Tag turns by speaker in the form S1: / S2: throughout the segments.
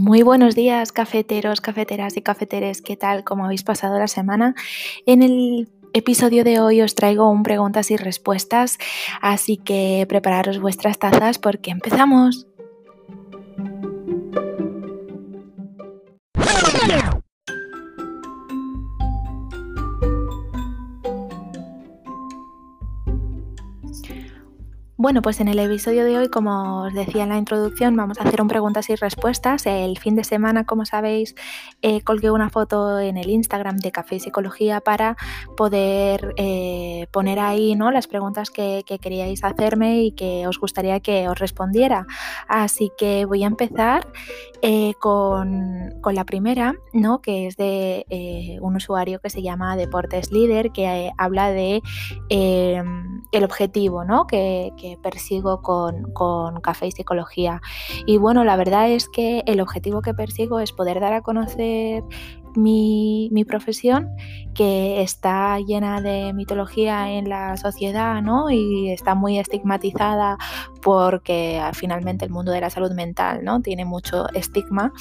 S1: Muy buenos días, cafeteros, cafeteras y cafeteres. ¿Qué tal? ¿Cómo habéis pasado la semana? En el episodio de hoy os traigo un preguntas y respuestas, así que prepararos vuestras tazas porque empezamos. Bueno, pues en el episodio de hoy, como os decía en la introducción, vamos a hacer un preguntas y respuestas. El fin de semana, como sabéis, eh, colgué una foto en el Instagram de Café y Psicología para poder eh, poner ahí ¿no? las preguntas que, queríais hacerme y que os gustaría que os respondiera. Así que voy a empezar eh, con, la primera, ¿no? que es de un usuario que se llama Deportes Líder, que habla de el objetivo ¿no? que persigo con, con Café y Psicología. Y bueno, la verdad es que el objetivo que persigo es poder dar a conocer mi, profesión, que está llena de mitología en la sociedad, ¿no? Y está muy estigmatizada porque finalmente el mundo de la salud mental, ¿no? Tiene mucho estigma.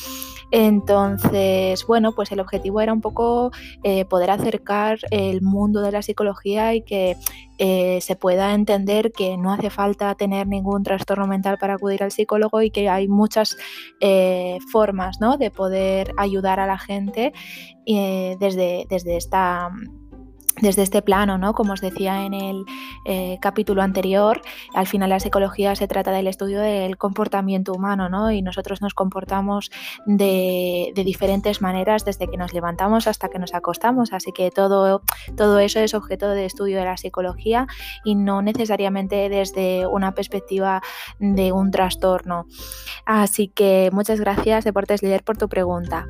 S1: Entonces, bueno, pues el objetivo era un poco eh, poder acercar el mundo de la psicología y que eh, se pueda entender que no hace falta tener ningún trastorno mental para acudir al psicólogo y que hay muchas eh, formas ¿no? de poder ayudar a la gente desde, desde esta desde este plano, ¿no? Como os decía en el eh, capítulo anterior, al final la psicología se trata del estudio del comportamiento humano, ¿no? Y nosotros nos comportamos de, diferentes maneras desde que nos levantamos hasta que nos acostamos, así que todo, todo eso es objeto de estudio de la psicología y no necesariamente desde una perspectiva de un trastorno. Así que muchas gracias, Deportes Líder, por tu pregunta.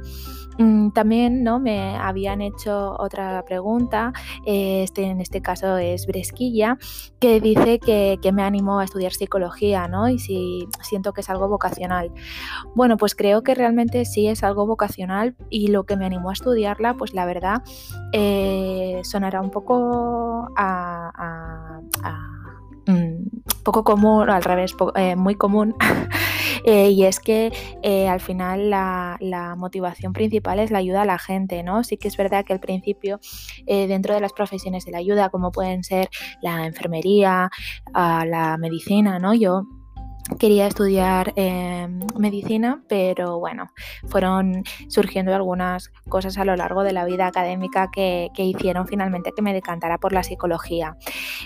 S1: Mm, también ¿no? me habían hecho otra pregunta, este, en este caso es Bresquilla, que dice que, me animó a estudiar psicología ¿no? y si siento que es algo vocacional. Bueno, pues creo que realmente sí es algo vocacional y lo que me animó a estudiarla, pues la verdad, eh, sonará un poco a, mm, poco común, al revés, eh, muy común. Eh, y es que eh, al final la, motivación principal es la ayuda a la gente, ¿no? Sí que es verdad que al principio eh, dentro de las profesiones de la ayuda, como pueden ser la enfermería, la medicina, ¿no? Yo quería estudiar em, medicina, pero bueno, fueron surgiendo algunas cosas a lo largo de la vida académica que, hicieron finalmente que me decantara por la psicología.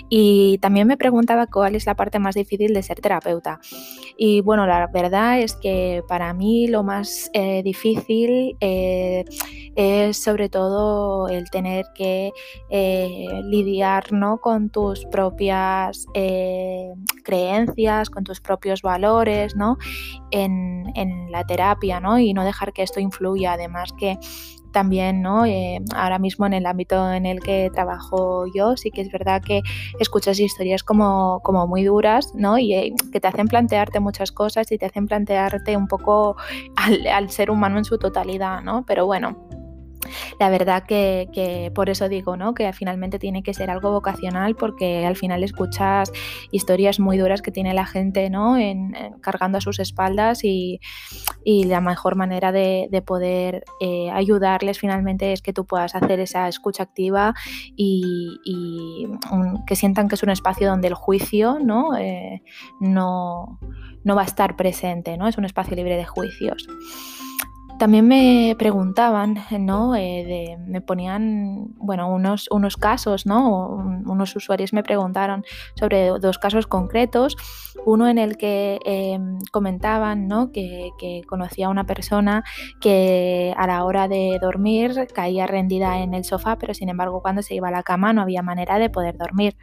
S1: Y también me preguntaba cuál es la parte más difícil de ser terapeuta. Y bueno, la verdad es que para mí lo más eh, difícil eh, es sobre todo el tener que eh, lidiar ¿no? con tus propias creencias, con tus propios valores, ¿no? En, la terapia, ¿no? Y no dejar que esto influya. Además que también, ¿no? Eh, ahora mismo en el ámbito en el que trabajo yo, sí que es verdad que escuchas historias como, como muy duras, ¿no? Y eh, que te hacen plantearte muchas cosas y te hacen plantearte un poco al, al ser humano en su totalidad, ¿no? Pero bueno, la verdad que, por eso digo, ¿no? Que finalmente tiene que ser algo vocacional porque al final escuchas historias muy duras que tiene la gente, ¿no? En, cargando a sus espaldas y, la mejor manera de, poder eh, ayudarles finalmente es que tú puedas hacer esa escucha activa y, que sientan que es un espacio donde el juicio, ¿no? Eh, no, no va a estar presente, ¿no? Es un espacio libre de juicios. También me preguntaban, ¿no? Eh, me ponían, bueno, unos, unos casos, ¿no? Unos usuarios me preguntaron sobre dos casos concretos. Uno en el que em, comentaban, ¿no? Que, que, conocía a una persona que a la hora de dormir caía rendida en el sofá, pero sin embargo cuando se iba a la cama no había manera de poder dormir.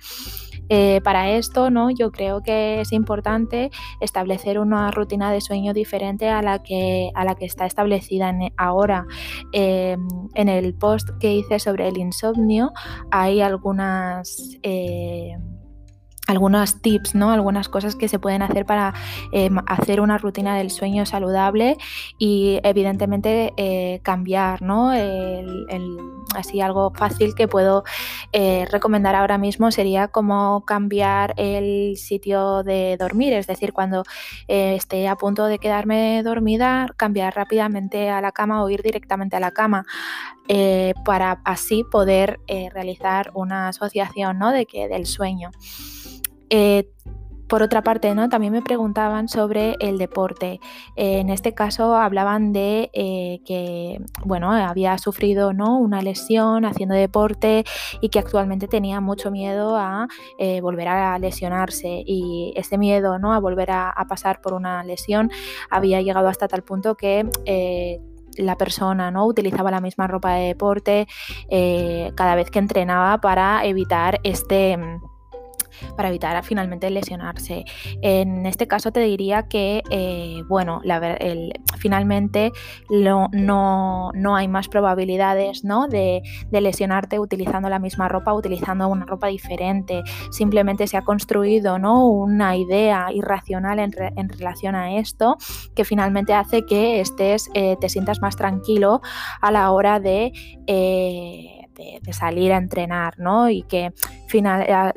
S1: Eh, para esto, ¿no? yo creo que es importante establecer una rutina de sueño diferente a la que, a la que está establecida ahora. Eh, en el post que hice sobre el insomnio hay algunas... Eh, algunos tips, ¿no? Algunas cosas que se pueden hacer para eh, hacer una rutina del sueño saludable y evidentemente eh, cambiar, ¿no? así algo fácil que puedo eh, recomendar ahora mismo sería como cambiar el sitio de dormir, es decir, cuando esté a punto de quedarme dormida, cambiar rápidamente a la cama o ir directamente a la cama para así poder realizar una asociación, ¿no? De que del sueño. Eh, por otra parte, ¿no? también me preguntaban sobre el deporte. en este caso hablaban de eh, que bueno, había sufrido ¿no? una lesión haciendo deporte y que actualmente tenía mucho miedo a eh, volver a lesionarse. Y ese miedo ¿no? a volver a, pasar por una lesión había llegado hasta tal punto que la persona no utilizaba la misma ropa de deporte cada vez que entrenaba para evitar este para evitar finalmente lesionarse. En este caso te diría que, eh, bueno, finalmente no, hay más probabilidades ¿no? de, lesionarte utilizando la misma ropa, utilizando una ropa diferente. Simplemente se ha construido ¿no? una idea irracional en, relación a esto que finalmente hace que estés, eh, te sientas más tranquilo a la hora de... Eh, de, salir a entrenar, ¿no? Y que final,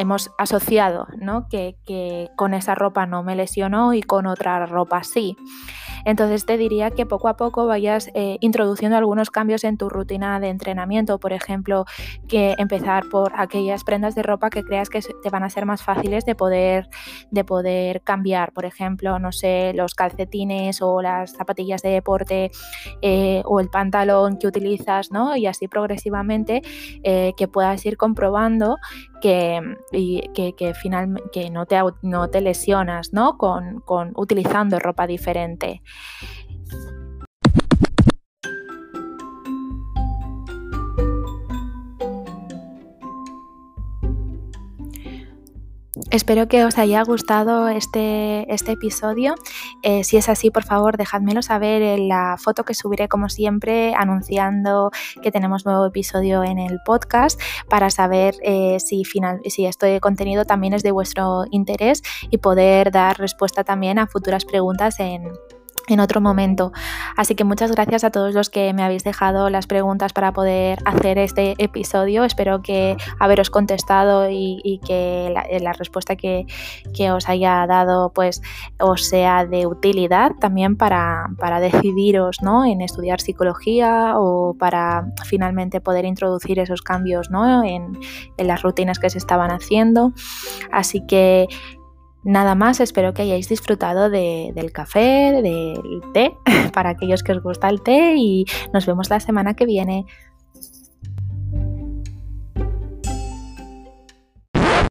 S1: hemos asociado ¿no? que, con esa ropa no me lesionó y con otra ropa sí. Entonces te diría que poco a poco vayas eh, introduciendo algunos cambios en tu rutina de entrenamiento, por ejemplo, que empezar por aquellas prendas de ropa que creas que te van a ser más fáciles de poder, de poder cambiar, por ejemplo, no sé, los calcetines o las zapatillas de deporte eh, o el pantalón que utilizas, ¿no? Y así progresivamente eh, que puedas ir comprobando que, que, que, que no, te, no te lesionas ¿no? Con, con utilizando ropa diferente. Espero que os haya gustado este, este episodio. Eh, si es así, por favor, dejádmelo saber en la foto que subiré, como siempre, anunciando que tenemos nuevo episodio en el podcast para saber eh, si, final, si este contenido también es de vuestro interés y poder dar respuesta también a futuras preguntas en, en otro momento. Así que muchas gracias a todos los que me habéis dejado las preguntas para poder hacer este episodio. Espero que haberos contestado y, que la, respuesta que, os haya dado pues os sea de utilidad también para, decidiros ¿no? en estudiar psicología o para finalmente poder introducir esos cambios ¿no? en, en las rutinas que se estaban haciendo. Así que Nada más, espero que hayáis disfrutado del café, del té, para aquellos que os gusta el té y nos vemos la semana que viene.